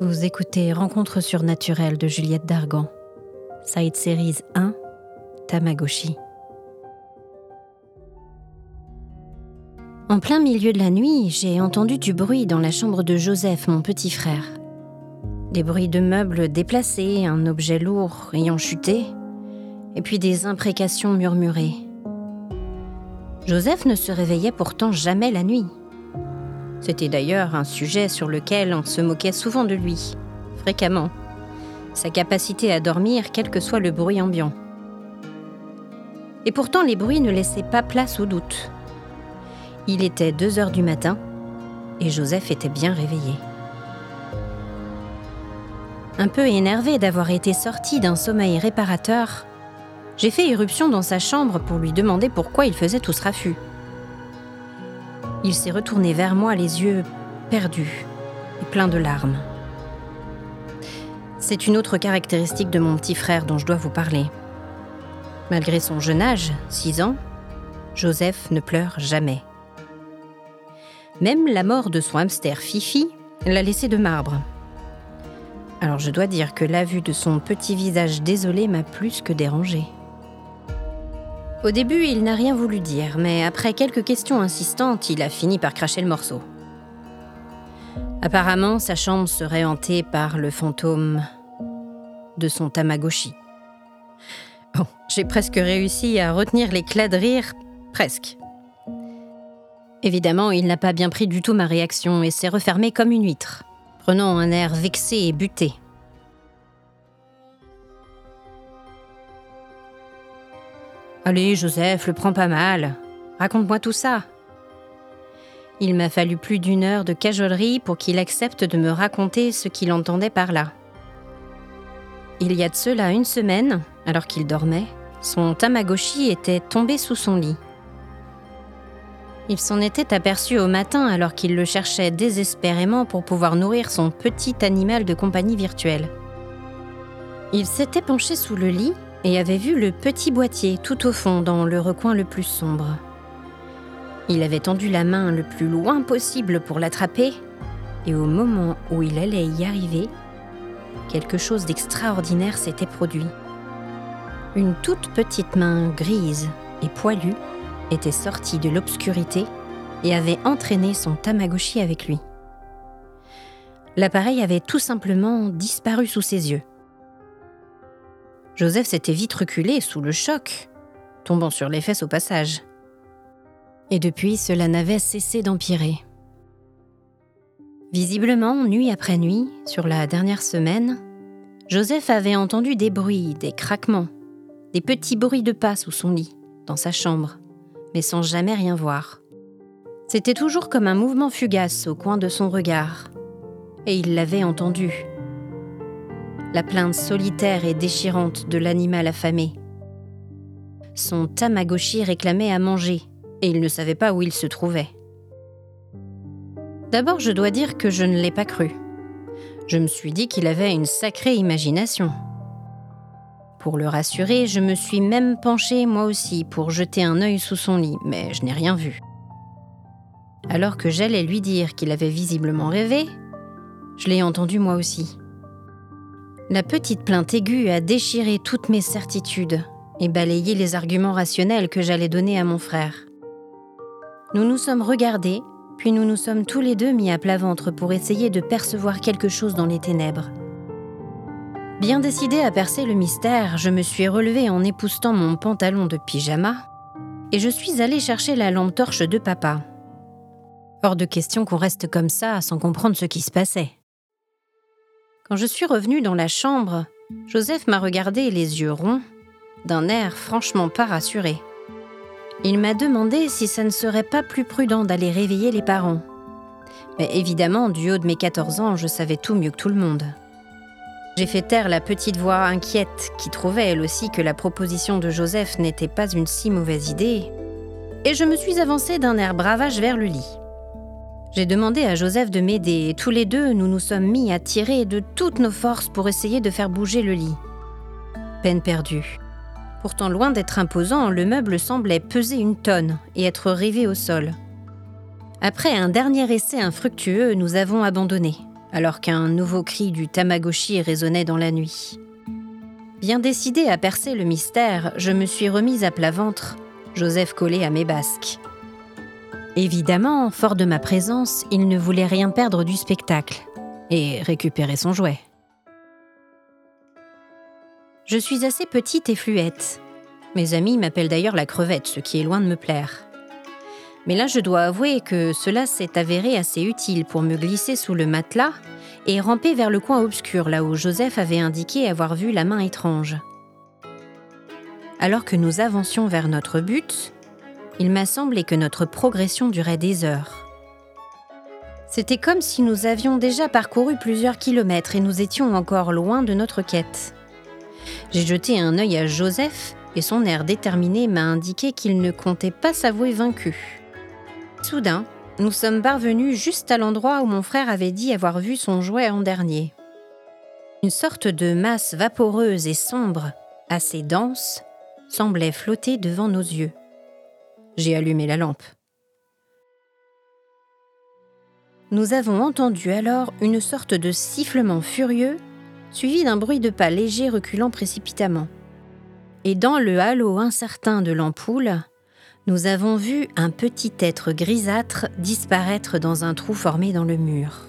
Vous écoutez Rencontre surnaturelle de Juliette Dargan. Side Series 1, Tamagotchi. En plein milieu de la nuit, j'ai entendu du bruit dans la chambre de Joseph, mon petit frère. Des bruits de meubles déplacés, un objet lourd ayant chuté, et puis des imprécations murmurées. Joseph ne se réveillait pourtant jamais la nuit. C'était d'ailleurs un sujet sur lequel on se moquait souvent de lui, fréquemment. Sa capacité à dormir quel que soit le bruit ambiant. Et pourtant les bruits ne laissaient pas place au doute. Il était 2 heures du matin et Joseph était bien réveillé. Un peu énervé d'avoir été sorti d'un sommeil réparateur, j'ai fait irruption dans sa chambre pour lui demander pourquoi il faisait tout ce raffut. Il s'est retourné vers moi les yeux perdus et pleins de larmes. C'est une autre caractéristique de mon petit frère dont je dois vous parler. Malgré son jeune âge, 6 ans, Joseph ne pleure jamais. Même la mort de son hamster Fifi l'a laissé de marbre. Alors je dois dire que la vue de son petit visage désolé m'a plus que dérangé. Au début, il n'a rien voulu dire, mais après quelques questions insistantes, il a fini par cracher le morceau. Apparemment, sa chambre serait hantée par le fantôme de son Tamagotchi. Bon, j'ai presque réussi à retenir l'éclat de rire, presque. Évidemment, il n'a pas bien pris du tout ma réaction et s'est refermé comme une huître, prenant un air vexé et buté. Allez, Joseph, le prends pas mal. Raconte-moi tout ça. Il m'a fallu plus d'une heure de cajolerie pour qu'il accepte de me raconter ce qu'il entendait par là. Il y a de cela une semaine, alors qu'il dormait, son Tamagotchi était tombé sous son lit. Il s'en était aperçu au matin alors qu'il le cherchait désespérément pour pouvoir nourrir son petit animal de compagnie virtuelle. Il s'était penché sous le lit et avait vu le petit boîtier tout au fond dans le recoin le plus sombre. Il avait tendu la main le plus loin possible pour l'attraper, et au moment où il allait y arriver, quelque chose d'extraordinaire s'était produit. Une toute petite main grise et poilue était sortie de l'obscurité et avait entraîné son Tamagotchi avec lui. L'appareil avait tout simplement disparu sous ses yeux. Joseph s'était vite reculé sous le choc, tombant sur les fesses au passage. Et depuis, cela n'avait cessé d'empirer. Visiblement, nuit après nuit, sur la dernière semaine, Joseph avait entendu des bruits, des craquements, des petits bruits de pas sous son lit, dans sa chambre, mais sans jamais rien voir. C'était toujours comme un mouvement fugace au coin de son regard, et il l'avait entendu, la plainte solitaire et déchirante de l'animal affamé. Son Tamagotchi réclamait à manger, et il ne savait pas où il se trouvait. D'abord, je dois dire que je ne l'ai pas cru. Je me suis dit qu'il avait une sacrée imagination. Pour le rassurer, je me suis même penchée moi aussi pour jeter un œil sous son lit, mais je n'ai rien vu. Alors que j'allais lui dire qu'il avait visiblement rêvé, je l'ai entendu moi aussi. La petite plainte aiguë a déchiré toutes mes certitudes et balayé les arguments rationnels que j'allais donner à mon frère. Nous nous sommes regardés, puis nous nous sommes tous les deux mis à plat ventre pour essayer de percevoir quelque chose dans les ténèbres. Bien décidé à percer le mystère, je me suis relevée en époustant mon pantalon de pyjama et je suis allée chercher la lampe torche de papa. Hors de question qu'on reste comme ça sans comprendre ce qui se passait. Quand je suis revenue dans la chambre, Joseph m'a regardé les yeux ronds, d'un air franchement pas rassuré. Il m'a demandé si ça ne serait pas plus prudent d'aller réveiller les parents. Mais évidemment, du haut de mes 14 ans, je savais tout mieux que tout le monde. J'ai fait taire la petite voix inquiète qui trouvait elle aussi que la proposition de Joseph n'était pas une si mauvaise idée, et je me suis avancée d'un air bravage vers le lit. J'ai demandé à Joseph de m'aider et tous les deux, nous nous sommes mis à tirer de toutes nos forces pour essayer de faire bouger le lit. Peine perdue. Pourtant, loin d'être imposant, le meuble semblait peser une tonne et être rivé au sol. Après un dernier essai infructueux, nous avons abandonné, alors qu'un nouveau cri du Tamagotchi résonnait dans la nuit. Bien décidé à percer le mystère, je me suis remise à plat ventre, Joseph collé à mes basques. Évidemment, fort de ma présence, il ne voulait rien perdre du spectacle et récupérer son jouet. Je suis assez petite et fluette. Mes amis m'appellent d'ailleurs la crevette, ce qui est loin de me plaire. Mais là, je dois avouer que cela s'est avéré assez utile pour me glisser sous le matelas et ramper vers le coin obscur, là où Joseph avait indiqué avoir vu la main étrange. Alors que nous avancions vers notre but, il m'a semblé que notre progression durait des heures. C'était comme si nous avions déjà parcouru plusieurs kilomètres et nous étions encore loin de notre quête. J'ai jeté un œil à Joseph et son air déterminé m'a indiqué qu'il ne comptait pas s'avouer vaincu. Soudain, nous sommes parvenus juste à l'endroit où mon frère avait dit avoir vu son jouet en dernier. Une sorte de masse vaporeuse et sombre, assez dense, semblait flotter devant nos yeux. J'ai allumé la lampe. Nous avons entendu alors une sorte de sifflement furieux, suivi d'un bruit de pas léger reculant précipitamment. Et dans le halo incertain de l'ampoule, nous avons vu un petit être grisâtre disparaître dans un trou formé dans le mur.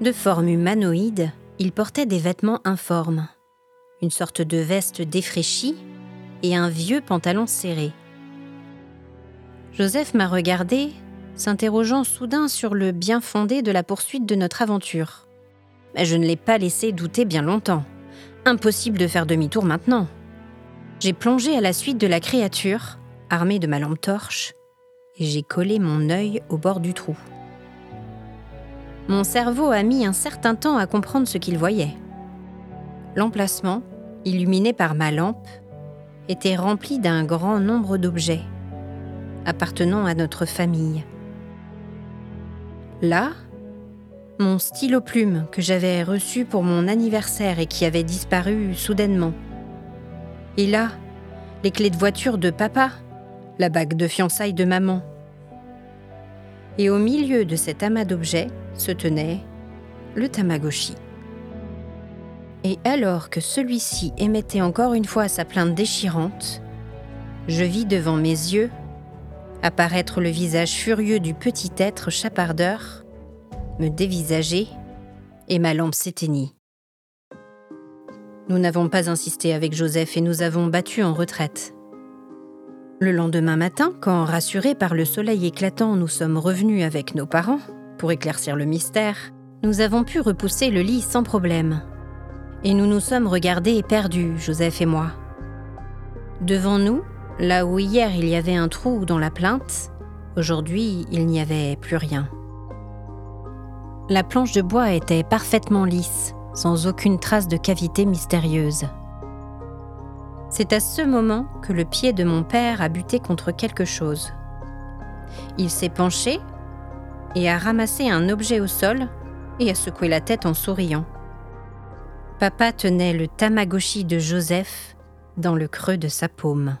De forme humanoïde, il portait des vêtements informes, une sorte de veste défraîchie et un vieux pantalon serré. Joseph m'a regardé, s'interrogeant soudain sur le bien fondé de la poursuite de notre aventure. Mais je ne l'ai pas laissé douter bien longtemps. Impossible de faire demi-tour maintenant. J'ai plongé à la suite de la créature, armé de ma lampe torche, et j'ai collé mon œil au bord du trou. Mon cerveau a mis un certain temps à comprendre ce qu'il voyait. L'emplacement, illuminé par ma lampe, était rempli d'un grand nombre d'objets appartenant à notre famille. Là, mon stylo plume que j'avais reçu pour mon anniversaire et qui avait disparu soudainement. Et là, les clés de voiture de papa la bague de fiançailles de maman. Et au milieu de cet amas d'objets se tenait le Tamagotchi. Et alors que celui-ci émettait encore une fois sa plainte déchirante, je vis devant mes yeux apparaître le visage furieux du petit être chapardeur, me dévisager, et ma lampe s'éteignit. Nous n'avons pas insisté avec Joseph et nous avons battu en retraite. Le lendemain matin, quand rassurés par le soleil éclatant, nous sommes revenus avec nos parents pour éclaircir le mystère, nous avons pu repousser le lit sans problème. Et nous nous sommes regardés perdus, Joseph et moi. Devant nous, là où hier il y avait un trou dans la plainte, aujourd'hui il n'y avait plus rien. La planche de bois était parfaitement lisse, sans aucune trace de cavité mystérieuse. C'est à ce moment que le pied de mon père a buté contre quelque chose. Il s'est penché et a ramassé un objet au sol et a secoué la tête en souriant. Papa tenait le tamagotchi de Joseph dans le creux de sa paume.